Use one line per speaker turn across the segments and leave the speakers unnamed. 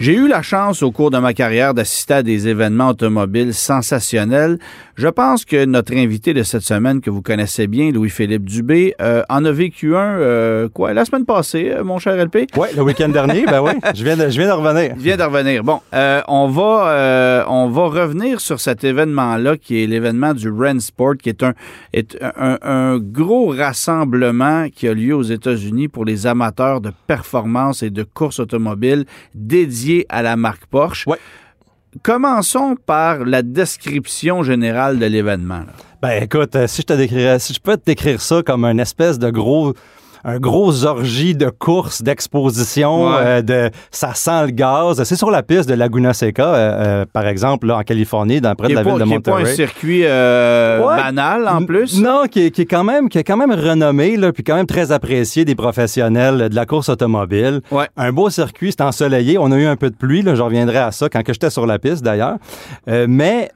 J'ai eu la chance au cours de ma carrière d'assister à des événements automobiles sensationnels. Je pense que notre invité de cette semaine, que vous connaissez bien, Louis-Philippe Dubé, euh, en a vécu un, euh, quoi, la semaine passée, euh, mon cher LP?
Oui, le week-end dernier, ben oui, je viens de, je viens de revenir.
Il vient de revenir. Bon, on, va, on va revenir sur cet événement-là, qui est l'événement du Sport, qui est, un, est un, un, gros rassemblement qui a lieu aux États-Unis pour les amateurs de performance et de course automobile à la marque Porsche. Commençons par la description générale de l'événement.
Ben écoute, euh, si je te décrirais, si je peux te décrire ça comme une espèce de gros un gros orgie de courses, d'exposition, euh, de ça sent le gaz. C'est sur la piste de Laguna Seca, euh, euh, par exemple, là, en Californie, dans près de la ville de Monterey.
Qui n'est pas un circuit banal en plus?
Non, qui est, qui est, quand même qui est quand même renommé, là, puis quand même très apprécié des professionnels de la course automobile. Un beau circuit, c'est ensoleillé. On a eu un peu de pluie, là, je reviendrai à ça quand j'étais sur la piste d'ailleurs. mais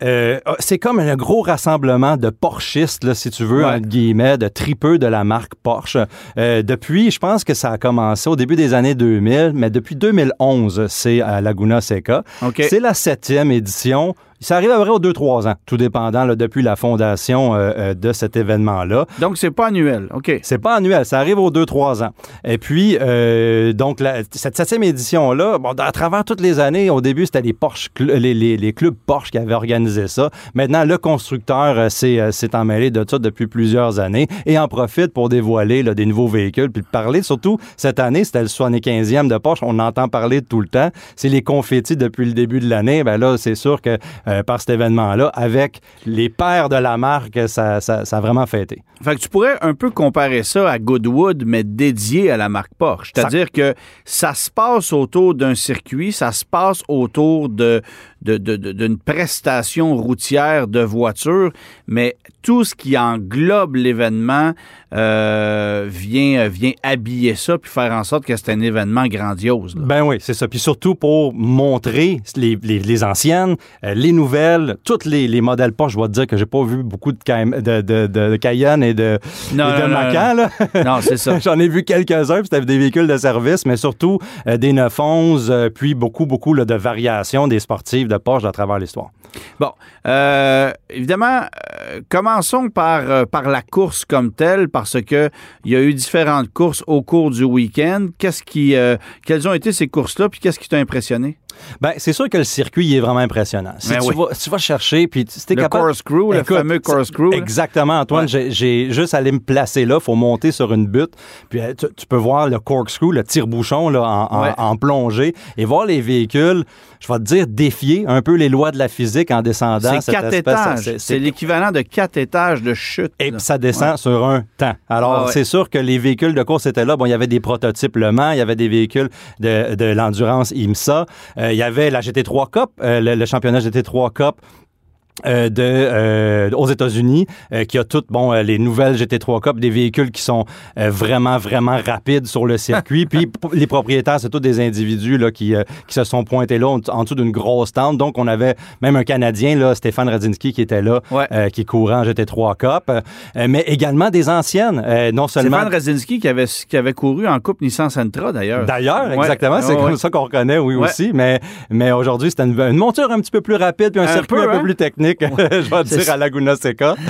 oh, c'est comme un gros rassemblement de Porschistes, là, si tu veux, entre guillemets, de tripeux de la marque Porsche. Euh, depuis, je pense que ça a commencé au début des années 2000, mais depuis 2011, c'est à Laguna Seca. C'est la septième édition. Ça arrive à vrai aux 2-3 ans, tout dépendant depuis la fondation euh, euh, de cet événement-là.
Donc, c'est pas annuel, OK.
C'est pas annuel, ça arrive aux 2-3 ans. Et puis, euh, donc, cette septième édition-là, bon, à travers toutes les années, au début, c'était les, Porsche, les, les, clubs Porsche qui avaient organisé ça. Maintenant, le constructeur s'est emmêlé de ça depuis plusieurs années et en profite pour dévoiler des nouveaux véhicules, puis parler, surtout cette année, c'était le 75e de Porsche, on entend parler tout le temps. C'est les confettis depuis le début de l'année. Ben là, c'est sûr que euh, par cet événement-là. Avec les pères de la marque, ça, ça, a vraiment fêté.
Fait que tu pourrais un peu comparer ça à Goodwood, mais dédié à la marque Porsche. C'est-à-dire que ça se passe autour d'un circuit, ça se passe autour de, d'une prestation routière de voiture, mais tout ce qui englobe l'événement euh, vient, vient habiller ça puis faire en sorte que c'est un événement grandiose.
Ben oui, c'est ça. Puis surtout pour montrer les, les, anciennes, euh, les nouvelles, tous les, les, modèles Porsche. Je dois te dire que j'ai pas vu beaucoup de, de, de, de Cayenne et de,
non,
et de
non,
Macan.
Non, non c'est ça.
J'en ai vu quelques-uns, puis c'était des véhicules de service, mais surtout euh, des 911, puis beaucoup, beaucoup là, de variations des sportives de Porsche à travers l'histoire.
Bon, euh, évidemment, euh, commençons par, euh, par la course comme telle, parce que il y a eu différentes courses au cours du week-end. Qu'est-ce qui, quelles ont été ces courses-là, puis qu'est-ce qui t'a impressionné?
Ben, c'est sûr que le circuit est vraiment impressionnant. Si ben tu, vas, tu, vas, chercher, puis
si le capable... corkscrew, le fameux corkscrew.
Exactement, Antoine. J'ai juste allé me placer là. faut monter sur une butte. Puis tu, peux voir le corkscrew, le tire-bouchon en, en, plongée, et voir les véhicules, je vais te dire, défier un peu les lois de la physique en descendant.
C'est quatre étages. C'est l'équivalent de quatre étages de chute.
Et ça descend sur un temps. Alors, ah c'est sûr que les véhicules de course étaient là. Bon, il y avait des prototypes Le Mans, il y avait des véhicules de, de l'endurance IMSA. Euh, il y avait la GT3 Cup, euh, le, le, championnat GT3 Cup euh, de euh, aux États-Unis euh, qui a toutes bon les nouvelles GT3 Cup des véhicules qui sont vraiment vraiment rapides sur le circuit. Puis les propriétaires c'est tous des individus là qui, qui se sont pointés là en, dessous d'une grosse tente. Donc on avait même un canadien là Stéphane Radzinski qui était là qui courait en GT3 Cup. Mais également des anciennes non seulement
Stéphane Radzinski qui avait qui avait couru en Coupe Nissan Sentra d'ailleurs.
D'ailleurs exactement c'est comme ça qu'on reconnaît oui aussi. Mais mais aujourd'hui c'était une, monture un petit peu plus rapide puis un, circuit un peu hein? plus technique je vais dire, à Laguna Seca.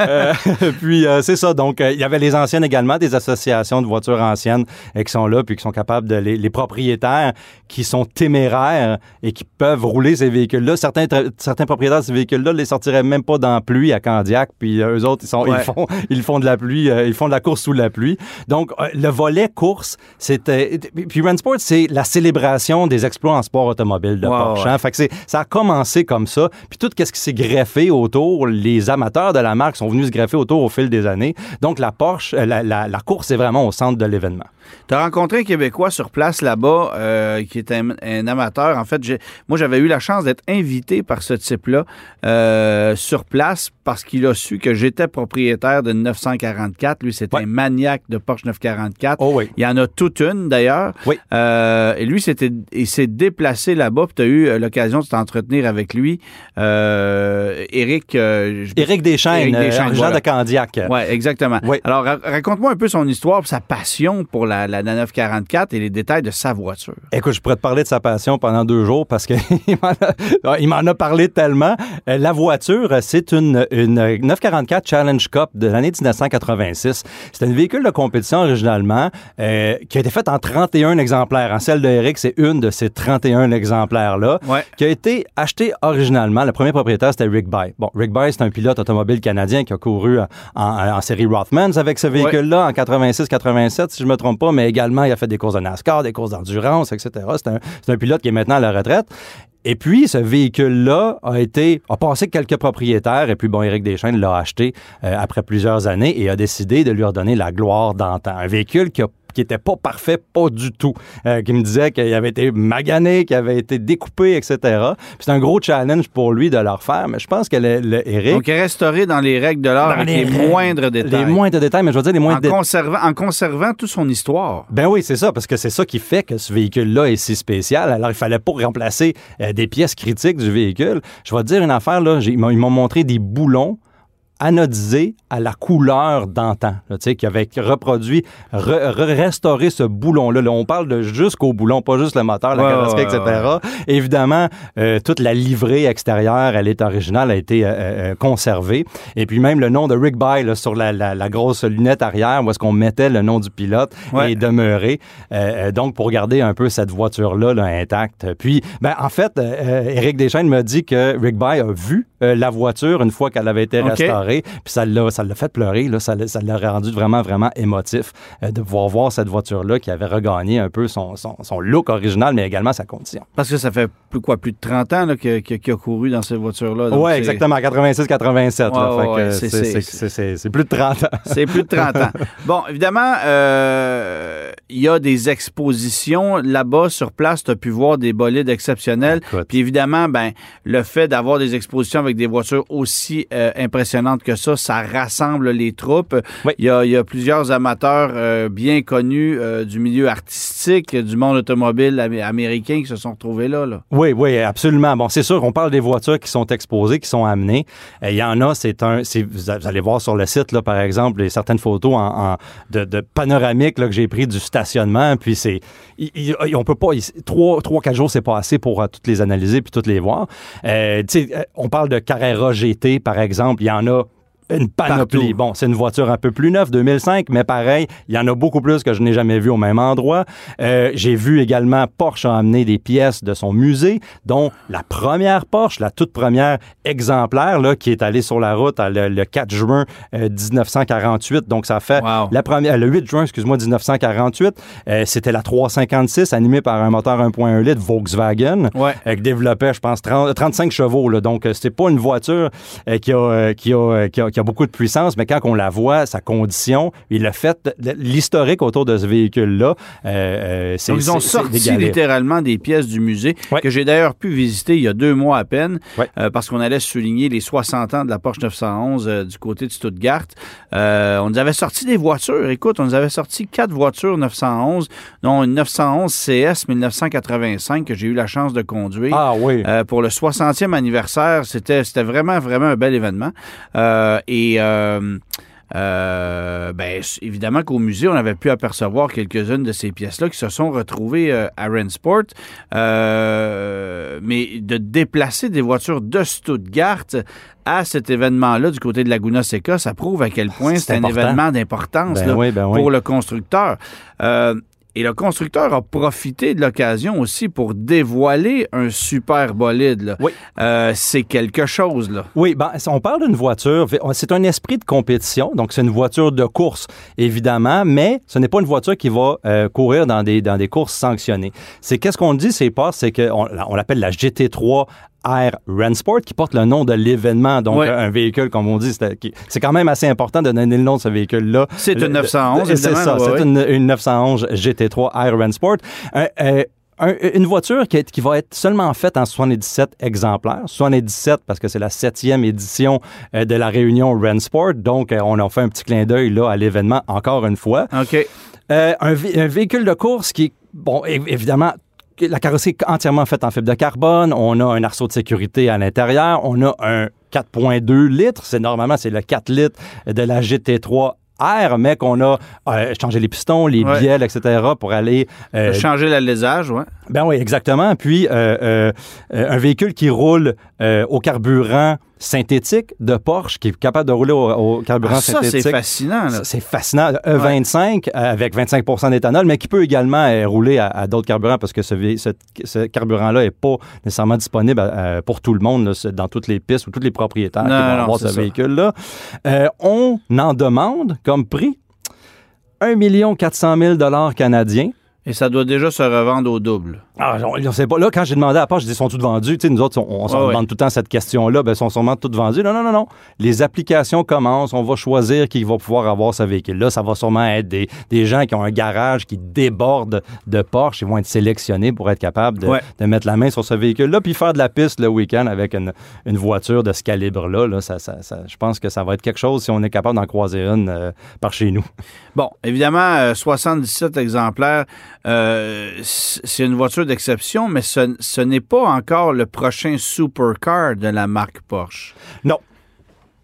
Euh, puis, euh, c'est ça. Donc, euh, il y avait les anciennes également, des associations de voitures anciennes qui sont là, puis qui sont capables de... Les, propriétaires qui sont téméraires et qui peuvent rouler ces véhicules-là. Certains, certains propriétaires de ces véhicules-là ne les sortiraient même pas dans la pluie à Candiac, puis eux autres, ils, sont, ils, font, ils font de la pluie, ils font de la course sous la pluie. Donc, le volet course, c'était... Puis Sport, c'est la célébration des exploits en sport automobile de Porsche. Hein. Fait que ça a commencé comme ça. Puis tout ce qui s'est greffer autour, les amateurs de la marque sont venus se greffer autour au fil des années. Donc, la Porsche, la, la course est vraiment au centre de l'événement.
Tu as rencontré un Québécois sur place là-bas euh, qui était un, amateur. En fait, moi, j'avais eu la chance d'être invité par ce type-là euh, sur place parce qu'il a su que j'étais propriétaire de 944. Lui, c'était un maniaque de Porsche 944.
Oh oui.
Il y en a toute une, d'ailleurs.
Oui.
Euh, et lui, c'était, il s'est déplacé là-bas. tu as eu l'occasion de t'entretenir avec lui. Éric...
Éric Deschaines, Jean de Candiac.
Oui, exactement. Alors, raconte-moi un peu son histoire, sa passion pour la la, 944 et les détails de sa voiture.
Écoute, je pourrais te parler de sa passion pendant deux jours parce qu'il m'en a, parlé tellement. Euh, la voiture, c'est une, une 944 Challenge Cup de l'année 1986. C'est un véhicule de compétition originalement euh, qui a été fait en 31 exemplaires. En celle de Eric, c'est une de ces 31 exemplaires-là qui a été acheté originalement. Le premier propriétaire, c'était Rick Bay. Bon, Rick Bay, c'est un pilote automobile canadien qui a couru en, en série Rothmans avec ce véhicule-là en 86-87, si je me trompe pas mais également, il a fait des courses de NASCAR, des courses d'endurance, etc. C'est un, pilote qui est maintenant à la retraite. Et puis, ce véhicule-là a été, a passé quelques propriétaires, et puis bon, Éric Deschênes l'a acheté euh, après plusieurs années et a décidé de lui redonner la gloire d'antan. Un véhicule qui a qui était pas parfait, pas du tout, euh, qui me disait qu'il avait été magané, qu'il avait été découpé, etc. C'est un gros challenge pour lui de le refaire, mais je pense que le, Eric...
Donc, restauré dans les règles de l'art avec les, moindres détails.
Les moindres détails, mais je veux dire les moindres
conservant, en conservant toute son histoire.
Ben oui, c'est ça, parce que c'est ça qui fait que ce véhicule-là est si spécial. Alors, il fallait pas remplacer euh, des pièces critiques du véhicule. Je vais te dire une affaire, là, ils m'ont montré des boulons anodisé à la couleur d'antan, qui avait reproduit, restauré ce boulon-là. on parle de jusqu'au boulon, pas juste le moteur, la carrosserie, etc. Évidemment, euh, toute la livrée extérieure, elle est originale, a été euh, euh, conservée. Et puis même le nom de Rick By sur la, grosse lunette arrière, où est-ce qu'on mettait le nom du pilote, est demeuré. donc, pour garder un peu cette voiture-là intacte. Puis, ben, en fait, Eric Deschaines m'a dit que Rick By a vu la voiture une fois qu'elle avait été restaurée puis ça l'a, ça l'a fait pleurer, là, ça, ça l'a rendu vraiment, vraiment émotif euh, de pouvoir voir cette voiture-là qui avait regagné un peu son, son, look original, mais également sa condition.
Parce que ça fait plus, quoi, plus de 30 ans qu'il a couru dans cette voiture-là.
Oui, exactement, 86-87. c'est plus de 30 ans.
c'est plus de 30 ans. Bon, évidemment, euh, il y a des expositions là-bas sur place. Tu as pu voir des bolides exceptionnels. Puis évidemment, ben, le fait d'avoir des expositions avec des voitures aussi euh, impressionnantes que ça. Ça rassemble les troupes. Il, y a, plusieurs amateurs euh, bien connus euh, du milieu artistique, du monde automobile américain qui se sont retrouvés là.
Oui, oui, absolument. Bon, c'est sûr qu'on parle des voitures qui sont exposées, qui sont amenées. Il y en a, c'est un. Vous allez voir sur le site, là, par exemple, certaines photos en, de, de panoramique que j'ai pris du Puis c'est. On peut pas. Trois, trois, quatre jours, c'est pas assez pour toutes les analyser puis toutes les voir. on parle de Carrera GT, par exemple. Il y en a une panoplie. Bon, c'est une voiture un peu plus neuve, 2005, mais pareil, il y en a beaucoup plus que je n'ai jamais vu au même endroit. Euh, j'ai vu également Porsche amener des pièces de son musée, dont la première Porsche, la toute première exemplaire, là, qui est allée sur la route le, 4 juin 1948. Euh, Donc, ça fait la première, le 8 juin, excuse-moi, 1948. Euh, c'était la 356 animée par un moteur 1.1 litre Volkswagen,
ouais.
qui développait, je pense, 35 chevaux. Là, donc, c'était pas une voiture qui a, qui a, qui a qui a beaucoup de puissance, mais quand on la voit, sa condition, il le fait, l'historique autour de ce véhicule-là, euh, euh c'est
Ils ont sorti littéralement des pièces du musée que j'ai d'ailleurs pu visiter il y a deux mois à peine, euh, parce qu'on allait souligner les 60 ans de la Porsche 911 euh, du côté de Stuttgart. on nous avait sorti des voitures. Écoute, on nous avait sorti quatre voitures 911, dont une 911 CS 1985 que j'ai eu la chance de conduire.
Ah oui.
pour le 60e anniversaire, c'était vraiment, vraiment un bel événement. Et euh, euh, ben, évidemment qu'au musée, on avait pu apercevoir quelques-unes de ces pièces-là qui se sont retrouvées euh, à Rensport. mais de déplacer des voitures de Stuttgart à cet événement-là du côté de Laguna Seca, ça prouve à quel point c'est un événement d'importance
ben ben
pour le constructeur. Et le constructeur a profité de l'occasion aussi pour dévoiler un super bolide.
Oui.
Euh, c'est quelque chose. Là.
Oui, ben, on parle d'une voiture, c'est un esprit de compétition, donc c'est une voiture de course, évidemment, mais ce n'est pas une voiture qui va euh, courir dans des, dans des courses sanctionnées. C'est qu'est-ce qu'on dit, c'est pas, c'est qu'on on, l'appelle la GT3 Air Rennsport, qui porte le nom de l'événement, donc un véhicule, comme on dit, c'est quand même assez important de donner le nom de ce véhicule-là.
C'est une 911, C'est
ça, c'est une, 911 GT3 Air Rennsport. une voiture qui, qui, va être seulement faite en 77 exemplaires. 77 parce que c'est la septième édition euh, de la réunion Rennsport. Donc, euh, on a fait un petit clin d'œil là à l'événement encore une fois.
OK.
Euh, un, un, véhicule de course qui, bon, évidemment, la carrosserie est entièrement faite en fibre de carbone. On a un arceau de sécurité à l'intérieur. On a un 4.2 litres. C'est normalement c'est le 4 litres de la GT3 R, mais qu'on a euh, changé les pistons, les bielles, etc. pour aller...
Euh, changer l'alésage, oui.
Ben oui, exactement. Puis euh, un véhicule qui roule au carburant synthétique de Porsche qui est capable de rouler au, carburant ah, synthétique.
Ça, c'est fascinant.
C'est fascinant. E25 avec 25% d'éthanol, mais qui peut également euh, rouler à, d'autres carburants parce que ce, carburant-là n'est pas nécessairement disponible euh, pour tout le monde dans toutes les pistes ou tous les propriétaires qui vont avoir ce véhicule-là. Euh, on en demande comme prix 1 400 000 canadiens.
Et ça doit déjà se revendre au double.
Ah, on, sait pas. Là, quand j'ai demandé à part, je dis, sont toutes vendues? Tu sais, nous autres, on, se demande tout le temps cette question-là. Ben, sont sûrement toutes vendues. Non, non, non, non. Les applications commencent. On va choisir qui va pouvoir avoir ce véhicule-là. Ça va sûrement être des, des, gens qui ont un garage qui déborde de Porsche. Ils vont être sélectionnés pour être capables de, de mettre la main sur ce véhicule-là puis faire de la piste le week-end avec une, une, voiture de ce calibre-là. Là, ça, ça, ça, je pense que ça va être quelque chose si on est capable d'en croiser une euh, par chez nous.
Bon, évidemment, 77 euh, exemplaires. Euh, c'est une voiture d'exception, mais ce, ce n'est pas encore le prochain supercar de la marque Porsche.
Non.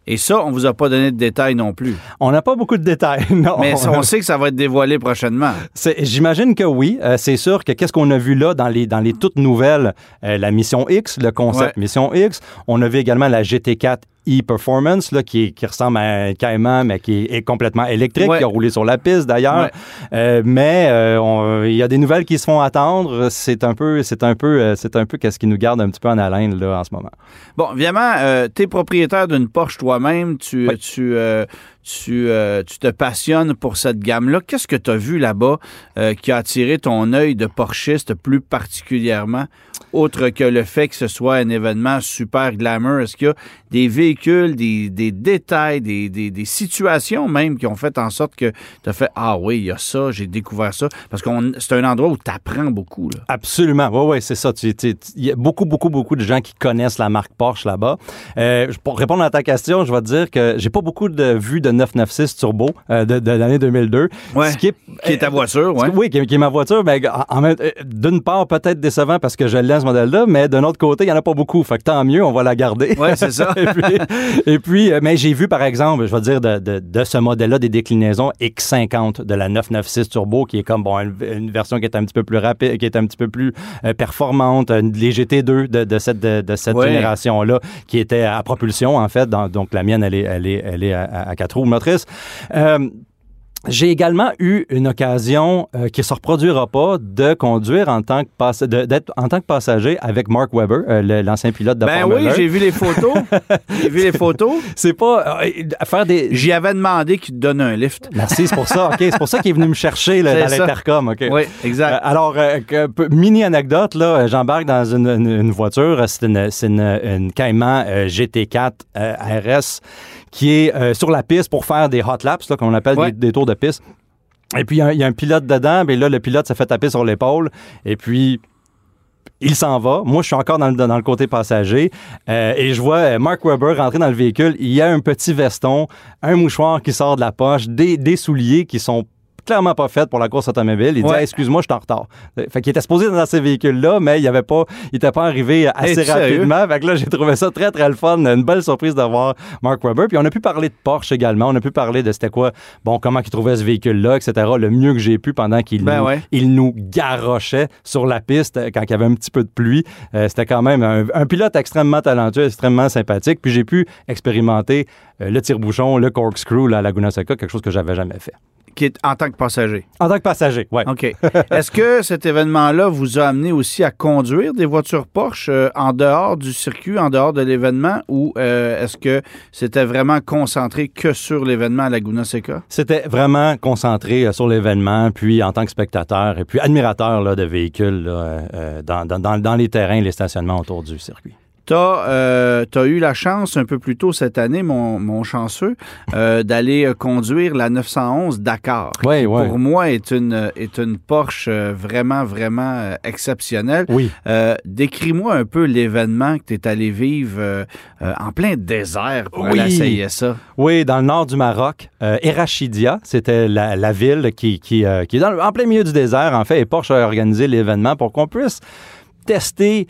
Et ça, on vous a pas donné de détails non plus.
On n'a pas beaucoup de détails, non.
Mais on sait que ça va être dévoilé prochainement.
J'imagine que oui. Euh, c'est sûr que qu'est-ce qu'on a vu là dans les, dans les toutes nouvelles, euh, la Mission X, le concept Mission X. On a vu également la GT4 e-Performance, là, qui, qui, ressemble à un Cayman, mais qui est complètement électrique, qui a roulé sur la piste d'ailleurs. Euh, mais euh, il y a des nouvelles qui se font attendre. C'est un peu, c'est un peu, euh, c'est un peu qu'est-ce qui nous garde un petit peu en haleine là en ce moment.
Bon, évidemment, tu es propriétaire d'une Porsche toi-même. Tu, tu, tu, tu, te passionnes pour cette gamme-là. Qu'est-ce que tu as vu là-bas qui a attiré ton œil de porchiste plus particulièrement? autre que le fait que ce soit un événement super glamour? Est-ce qu'il y a des véhicules, des, détails, des, situations même qui ont fait en sorte que tu as fait Ah oui, il y a ça, j'ai découvert ça? Parce que c'est un endroit où tu apprends beaucoup.
Absolument. Oui, oui, c'est ça. Il y a beaucoup, beaucoup, beaucoup de gens qui connaissent la marque Porsche là-bas. Euh, pour répondre à ta question, je vais te dire que j'ai pas beaucoup de vues de 996 Turbo euh, de, l'année 2002.
Qui, est, ta euh, voiture, ouais.
Oui, qui, est ma voiture. Ben, mais euh, d'une part, peut-être décevant parce que je l'ai ce modèle-là, mais d'un autre côté, il n'y en a pas beaucoup. Fait que tant mieux, on va la garder.
Oui, c'est ça.
et, puis, mais j'ai vu, par exemple, je vais dire, de, ce modèle-là, des déclinaisons X50 de la 996 Turbo, qui est comme, bon, une, version qui est un petit peu plus rapide, qui est un petit peu plus performante, les GT2 de, cette, de, cette génération-là, qui était à propulsion, en fait. Donc, la mienne, elle est, elle est, elle est à, à 4 motrice. Euh, j'ai également eu une occasion euh, qui ne se reproduira pas de conduire en tant que passe- de, d'être en tant que passager avec Mark Webber, euh, l'ancien pilote de
ben oui, j'ai vu les photos. j'ai vu les photos.
C'est pas faire des.
J'y avais demandé qu'il te donne un lift.
Ben, Merci, c'est pour ça. Ok, c'est pour ça qu'il est venu me chercher dans l'intercom. Ok.
Oui, exact.
alors que, mini anecdote là, j'embarque dans une, voiture. C'est une, c'est une, une Cayman GT4 RS qui est euh, sur la piste pour faire des hot laps, qu'on appelle des, tours de piste. Et puis, il y, a un pilote dedans, mais là, le pilote se fait taper sur l'épaule. Et puis, il s'en va. Moi, je suis encore dans le, côté passager. Euh, et je vois euh, Mark Webber rentrer dans le véhicule. Il y a un petit veston, un mouchoir qui sort de la poche, des, des souliers qui sont clairement pas faite pour la course automobile. Il dit excuse-moi, je suis en retard. Fait qu'il était supposé dans ces véhicules-là, mais il avait pas, il était pas arrivé assez rapidement. Fait que là, j'ai trouvé ça très très le fun, une belle surprise d'avoir Mark Webber. Puis on a pu parler de Porsche également. On a pu parler de c'était quoi, bon, comment il trouvait ce véhicule-là, etc. Le mieux que j'ai pu pendant qu'il
ben
nous, il nous garochait sur la piste quand il y avait un petit peu de pluie. Euh, c'était quand même un, pilote extrêmement talentueux, extrêmement sympathique. Puis j'ai pu expérimenter euh, le tire-bouchon, le corkscrew à Laguna Seca, quelque chose que j'avais jamais fait
en tant que passager.
En tant que passager, oui.
OK. Est-ce que cet événement-là vous a amené aussi à conduire des voitures Porsche euh, en dehors du circuit, en dehors de l'événement, ou euh, est-ce que c'était vraiment concentré que sur l'événement à Laguna Seca?
C'était vraiment concentré euh, sur l'événement, puis en tant que spectateur et puis admirateur de véhicules dans, dans les terrains et les stationnements autour du circuit
Tu as, euh, eu la chance un peu plus tôt cette année, mon, mon chanceux, euh, d'aller euh, conduire la 911 Dakar.
Oui, oui.
Pour moi, est une, est une Porsche vraiment, vraiment exceptionnelle.
Oui.
Décris-moi un peu l'événement que tu es allé vivre en plein désert pour aller essayer ça.
Oui, dans le nord du Maroc. Erachidia, c'était la, la, ville qui, qui, qui est dans, en plein milieu du désert, en fait, et Porsche a organisé l'événement pour qu'on puisse tester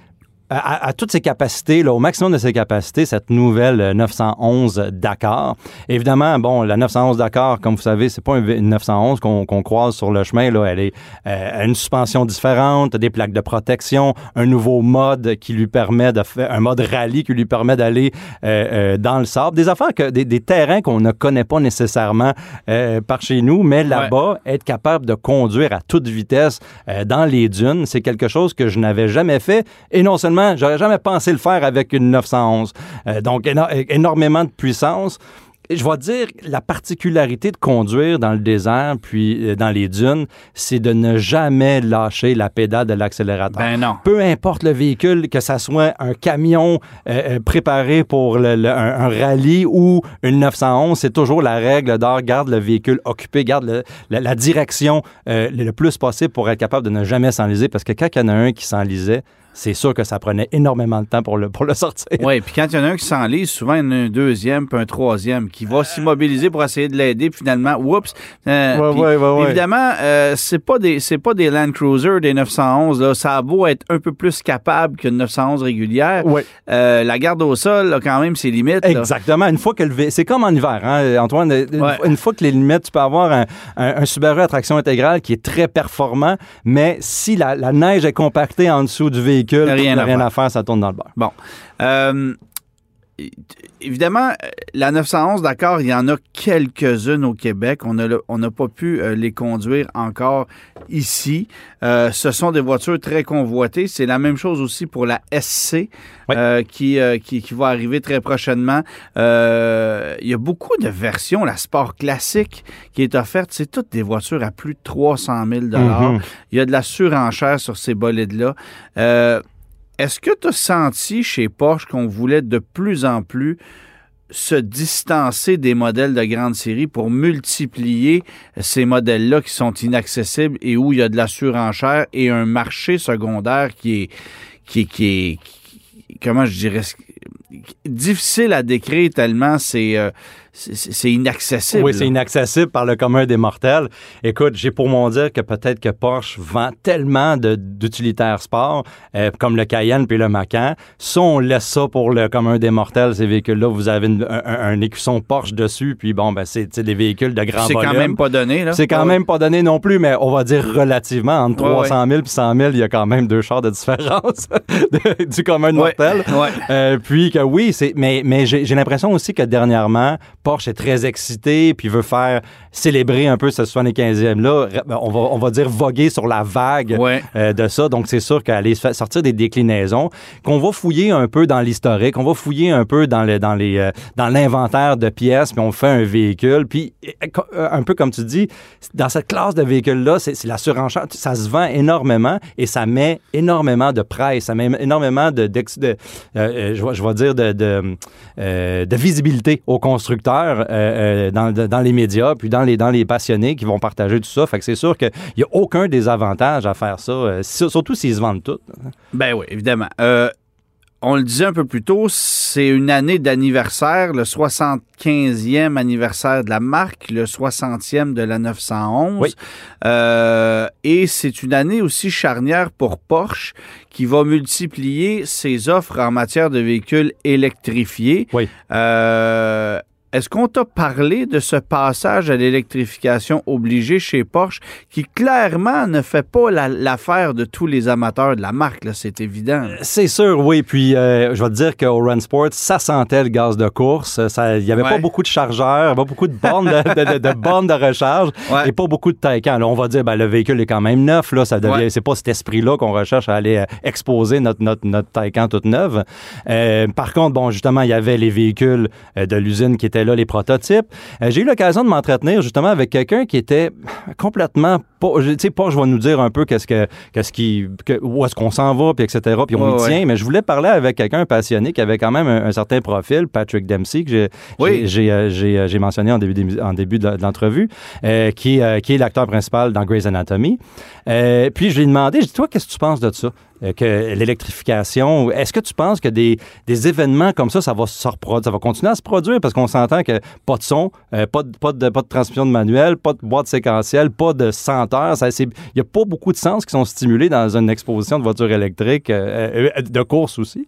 à, toutes ses capacités, là, au maximum de ses capacités, cette nouvelle 911 Dakar. Évidemment, bon, la 911 Dakar, comme vous savez, c'est pas une 911 qu'on croise sur le chemin. Là, elle est euh, une suspension différente, des plaques de protection, un nouveau mode qui lui permet de faire un mode rallye qui lui permet d'aller euh, euh, dans le sable, des affaires que des, des terrains qu'on ne connaît pas nécessairement euh, par chez nous, mais là-bas, être capable de conduire à toute vitesse euh, dans les dunes, c'est quelque chose que je n'avais jamais fait, et non seulement J'aurais jamais pensé le faire avec une 911. Euh, donc, énormément de puissance je vais dire, la particularité de conduire dans le désert puis euh, dans les dunes, c'est de ne jamais lâcher la pédale de l'accélérateur.
Ben non.
Peu importe le véhicule, que ça soit un camion euh, préparé pour un, rallye ou une 911, c'est toujours la règle d'or. Garde le véhicule occupé, garde la, direction le plus possible pour être capable de ne jamais s'enliser parce que quand il y en a un qui s'enlisait, c'est sûr que ça prenait énormément de temps pour le, pour le sortir.
Oui, puis quand il y en a un qui s'enlise, souvent il y en a un deuxième puis un troisième qui va s'immobiliser pour essayer de l'aider, puis finalement, oups.
Euh, ouais, ouais,
évidemment, euh, c'est pas des c'est pas des Land Cruiser des 911 là, ça a beau être un peu plus capable qu'une 911 régulière. Euh, la garde au sol là, quand même ses limites.
Exactement, une fois que le c'est comme en hiver hein, Antoine, une, fois que les limites, tu peux avoir un, un, Subaru à traction intégrale qui est très performant, mais si la, la neige est compactée en dessous du véhicule
Rien,
à, rien à faire, ça tourne dans le beurre.
Bon. Euh, évidemment, la 911, d'accord, il y en a quelques-unes au Québec. On n'a pas pu euh, les conduire encore ici. Euh, ce sont des voitures très convoitées. C'est la même chose aussi pour la SC qui, qui, qui, va arriver très prochainement. il y a beaucoup de versions. La Sport classique qui est offerte, c'est toutes des voitures à plus de 300 000 mm-hmm. Il y a de la surenchère sur ces bolides-là. Est-ce que tu as senti chez Porsche qu'on voulait de plus en plus se distancer des modèles de grande série pour multiplier ces modèles-là qui sont inaccessibles et où il y a de la surenchère et un marché secondaire qui est, qui, qui est, comment je dirais, difficile à décrire tellement c'est euh, c'est inaccessible.
Oui, c'est inaccessible par le commun des mortels. Écoute, j'ai pour mon dire que peut-être que Porsche vend tellement d'utilitaires sport, euh, comme le Cayenne puis le Macan. Si on laisse ça pour le commun des mortels, ces véhicules-là, vous avez un, écusson Porsche dessus, puis bon, ben c'est des véhicules de grand volume.
C'est quand même pas donné.
C'est quand même pas donné non plus, mais on va dire relativement. Entre 300 000 puis 100 000, il y a quand même deux chars de différence du commun de mortels. Euh, puis que oui, c'est mais, mais j'ai l'impression aussi que dernièrement, Porsche est très excité puis veut faire célébrer un peu ce 75e-là. Ben, on va, on va dire voguer sur la vague euh, de ça. Donc, c'est sûr qu'aller sortir des déclinaisons, qu'on va fouiller un peu dans l'historique, on va fouiller un peu dans, le, dans, les, euh, dans l'inventaire de pièces, puis on fait un véhicule. Puis, euh, un peu comme tu dis, dans cette classe de véhicules-là, c'est, la surenchère. Ça se vend énormément et ça met énormément de presse, ça met énormément de, de, je, je dire, de, de, visibilité aux constructeurs euh, euh, dans, les médias, puis dans les, passionnés qui vont partager tout ça. C'est sûr qu'il n'y a aucun désavantage à faire ça, euh, surtout s'ils se vendent tout.
Ben oui, évidemment on le disait un peu plus tôt, c'est une année d'anniversaire, le 75e anniversaire de la marque, le 60e de la 911.
Oui.
Euh, et c'est une année aussi charnière pour Porsche qui va multiplier ses offres en matière de véhicules électrifiés.
Oui.
Euh, est-ce qu'on t'a parlé de ce passage à l'électrification obligée chez Porsche qui clairement ne fait pas l'affaire de tous les amateurs de la marque, c'est évident.
C'est sûr, oui. Puis euh, je vais te dire qu'au Run Sport, ça sentait le gaz de course. Il n'y avait pas beaucoup de chargeurs, pas beaucoup de bornes de, de, bornes de recharge et pas beaucoup de Taycan. on va dire, ben, le véhicule est quand même neuf. Là, ça devient, c'est pas cet esprit-là qu'on recherche à aller euh, exposer notre, notre, notre Taycan toute neuve. Euh, par contre, bon, justement, il y avait les véhicules de l'usine qui étaient là, les prototypes. Euh, j'ai eu l'occasion de m'entretenir justement avec quelqu'un qui était complètement tu sais, Porsche va nous dire un peu qu'est-ce que, qu'est-ce qui, où est-ce qu'on s'en va, puis etc. Puis on y tient. Mais je voulais parler avec quelqu'un passionné qui avait quand même un, certain profil, Patrick Dempsey, que j'ai, j'ai, j'ai, j'ai mentionné en début, en début de l'entrevue, qui, qui est l'acteur principal dans Grey's Anatomy. puis je lui ai demandé, je dis, toi, qu'est-ce que tu penses de ça? Euh, que l'électrification. Est-ce que tu penses que des, des, événements comme ça, ça va ça va continuer à se produire? Parce qu'on s'entend que pas de son, euh, pas, de, pas, de, pas de transmission de manuel, pas de boîte séquentielle, pas de senteur. Il n'y a pas beaucoup de sens qui sont stimulés dans une exposition de voitures électriques, euh, de course aussi.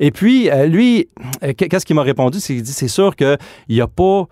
Et puis, lui, qu'est-ce qu'il m'a répondu? C'est qu'il dit, c'est sûr qu'il n'y a pas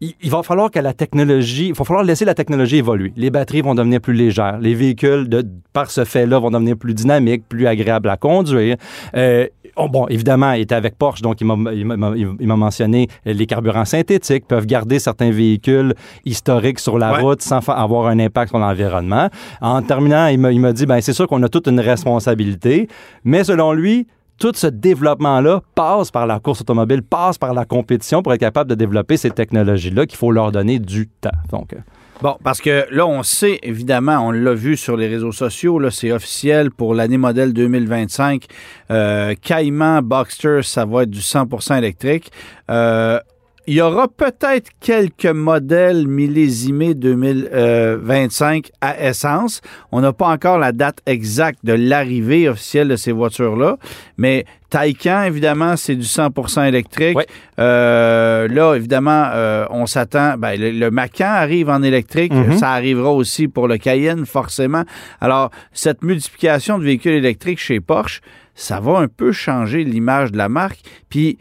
il, va falloir que la technologie, il va falloir laisser la technologie évoluer. Les batteries vont devenir plus légères, les véhicules, de, par ce fait-là, vont devenir plus dynamiques, plus agréables à conduire. Euh, oh, bon, évidemment, il était avec Porsche, donc il m'a mentionné les carburants synthétiques peuvent garder certains véhicules historiques sur la route sans avoir un impact sur l'environnement. En terminant, il m'a dit, ben c'est sûr qu'on a toute une responsabilité, mais selon lui, tout ce développement-là passe par la course automobile, passe par la compétition pour être capable de développer ces technologies-là qu'il faut leur donner du temps. Donc, euh,
Bon, parce que là, on sait, évidemment, on l'a vu sur les réseaux sociaux, là, c'est officiel pour l'année modèle 2025. Euh, Caïman, Boxster, ça va être du 100% électrique. Euh, il y aura peut-être quelques modèles millésimés 2025 à essence. On n'a pas encore la date exacte de l'arrivée officielle de ces voitures-là, mais Taycan, évidemment, c'est du 100% électrique. Euh, là, évidemment, euh, on s'attend. Ben, le, Macan arrive en électrique. Mm-hmm. Ça arrivera aussi pour le Cayenne, forcément. Alors, cette multiplication de véhicules électriques chez Porsche, ça va un peu changer l'image de la marque. Puis,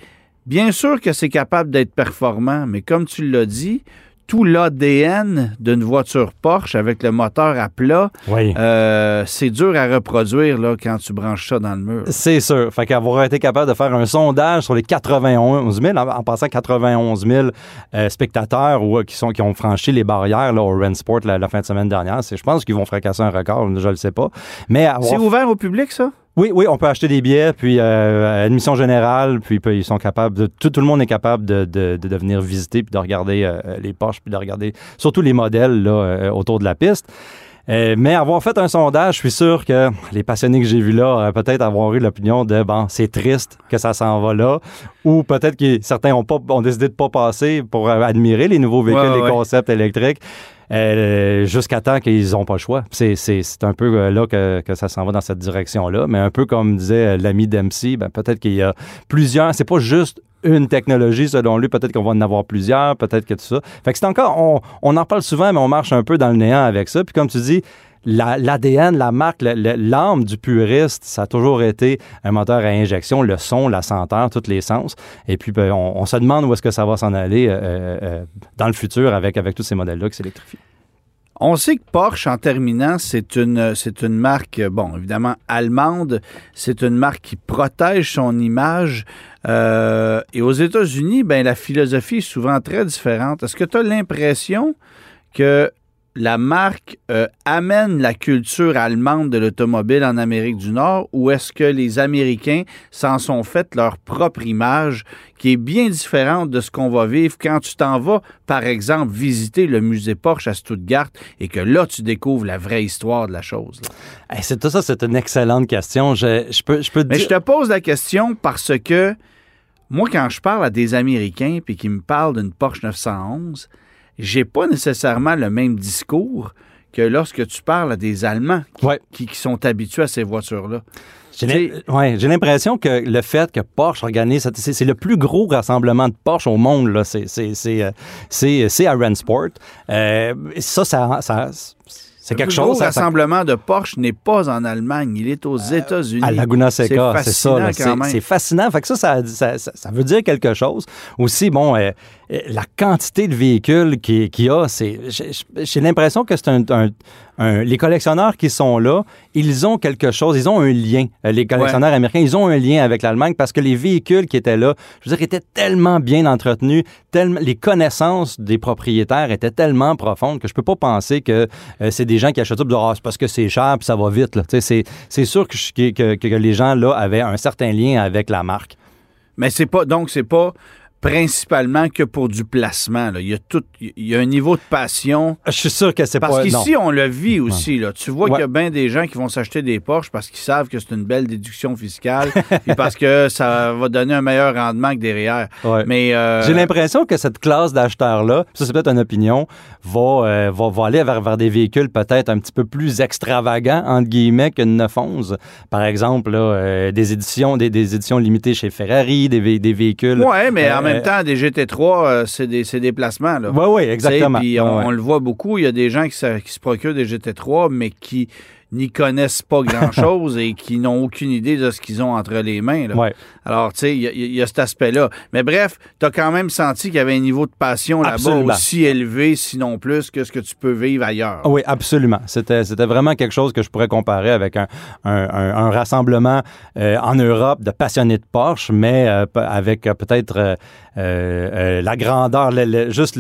Bien sûr que c'est capable d'être performant, mais comme tu l'as dit, tout l'ADN d'une voiture Porsche avec le moteur à plat, euh, c'est dur à reproduire là, quand tu branches ça dans le mur.
C'est sûr. Fait qu'avoir été capable de faire un sondage sur les 91 000, en, passant 91 000 euh, spectateurs ou, qui, sont, qui ont franchi les barrières là, au Rensport la, la fin de semaine dernière, je pense qu'ils vont fracasser un record, je ne le sais pas.
Mais C'est ouvert au public, ça?
Oui, oui, on peut acheter des billets, puis euh, admission générale, puis, ils sont capables de. Tout, tout le monde est capable de, de, de, venir visiter, puis de regarder euh, les poches, puis de regarder surtout les modèles là, euh, autour de la piste. Euh, mais avoir fait un sondage, je suis sûr que les passionnés que j'ai vus là auraient peut-être avoir eu l'opinion de bon, c'est triste que ça s'en va là, ou peut-être que certains ont, pas, ont décidé de pas passer pour admirer les nouveaux véhicules, les concepts électriques. Euh, jusqu'à temps qu'ils n'ont pas le choix. C'est, un peu euh, là que, que ça s'en va dans cette direction-là. Mais un peu comme disait euh, l'ami Dempsey, ben, peut-être qu'il y a plusieurs. C'est pas juste une technologie, selon lui. Peut-être qu'on va en avoir plusieurs, peut-être que tout ça. Fait que c'est encore, on, on, en parle souvent, mais on marche un peu dans le néant avec ça. Puis comme tu dis, l'ADN, la, marque, l'âme du puriste, ça a toujours été un moteur à injection, le son, la senteur, tous les sens. Et puis, ben, on, se demande où est-ce que ça va s'en aller euh, euh, dans le futur avec, avec tous ces modèles-là qui s'électrifient.
On sait que Porsche, en terminant, c'est une, c'est une marque, bon, évidemment, allemande. C'est une marque qui protège son image. Euh, et aux États-Unis, ben, la philosophie est souvent très différente. Est-ce que tu as l'impression que la marque euh, amène la culture allemande de l'automobile en Amérique du Nord ou est-ce que les Américains s'en sont fait leur propre image qui est bien différente de ce qu'on va vivre quand tu t'en vas, par exemple, visiter le musée Porsche à Stuttgart et que là, tu découvres la vraie histoire de la chose?
c'est tout ça, c'est une excellente question. Je, peux, je peux
te Mais je te pose la question parce que moi, quand je parle à des Américains puis qu'ils me parlent d'une Porsche 911, j'ai pas nécessairement le même discours que lorsque tu parles à des Allemands qui, sont habitués à ces voitures-là.
J'ai l'impression que le fait que Porsche organise, c'est le plus gros rassemblement de Porsche au monde, c'est euh, à Rensport. Euh, ça, ça, ça c'est quelque chose.
Le rassemblement de Porsche n'est pas en Allemagne, il est aux euh, États-Unis.
À Laguna Seca, c'est ça. C'est fascinant. Fait que ça ça, ça, veut dire quelque chose. Aussi, bon, euh, euh, la quantité de véhicules qu'il y a, c'est, j'ai l'impression que c'est un, les collectionneurs qui sont là, ils ont quelque chose, ils ont un lien. Les collectionneurs américains, ils ont un lien avec l'Allemagne parce que les véhicules qui étaient là, je veux dire, étaient tellement bien entretenus, tellement, les connaissances des propriétaires étaient tellement profondes que je peux pas penser que c'est des gens qui achètent ça pour ah, parce que c'est cher puis ça va vite. C'est sûr que, que, que, les gens là avaient un certain lien avec la marque.
Mais c'est pas donc c'est pas principalement que pour du placement. Là. Il, y a tout, il y a un niveau de passion.
Je suis sûr que c'est pas...
Parce qu'ici, on le vit aussi. Là. Tu vois qu'il y a bien des gens qui vont s'acheter des Porsche parce qu'ils savent que c'est une belle déduction fiscale et parce que ça va donner un meilleur rendement que derrière. Mais
euh, J'ai l'impression que cette classe d'acheteurs-là, ça c'est peut-être une opinion, va, euh, va, va, aller vers, vers des véhicules peut-être un petit peu plus extravagants, entre guillemets, qu'une 911. Par exemple, là, euh, des éditions des, des, éditions limitées chez Ferrari, des, des véhicules...
Oui, mais en même temps, des GT3, c'est des, des placements.
Oui, oui, exactement.
Puis on, le voit beaucoup, il y a des gens qui se, qui se procurent des GT3, mais qui n'y connaissent pas grand-chose et qui n'ont aucune idée de ce qu'ils ont entre les mains. Alors, tu sais, il y, a cet aspect-là. Mais bref, tu as quand même senti qu'il y avait un niveau de passion là-bas aussi élevé, sinon plus, que ce que tu peux vivre ailleurs.
Oui, absolument. C'était, c'était vraiment quelque chose que je pourrais comparer avec un, un, rassemblement euh, en Europe de passionnés de Porsche, mais euh, avec euh, peut-être la grandeur, juste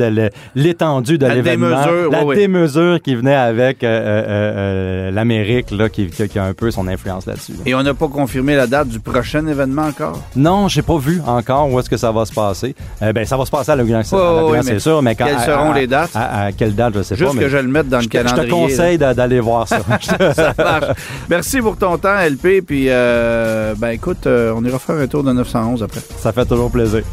l'étendue de l'événement. la démesure qui venait avec l'Amérique Eric là, qui, qui, a un peu son influence là-dessus.
Et on n'a pas confirmé la date du prochain événement encore?
Non, j'ai pas vu encore où est-ce que ça va se passer. Euh, ben, ça va se passer à l'inauguration, c'est sûr, mais quand,
quelles seront les dates?
À, quelle date, je sais
pas.
Juste
que je le mette dans le calendrier.
Je te conseille d'aller voir ça.
ça marche. Merci pour ton temps, LP. Puis, euh, ben écoute, euh, on ira faire un tour de 911 après.
Ça fait toujours plaisir.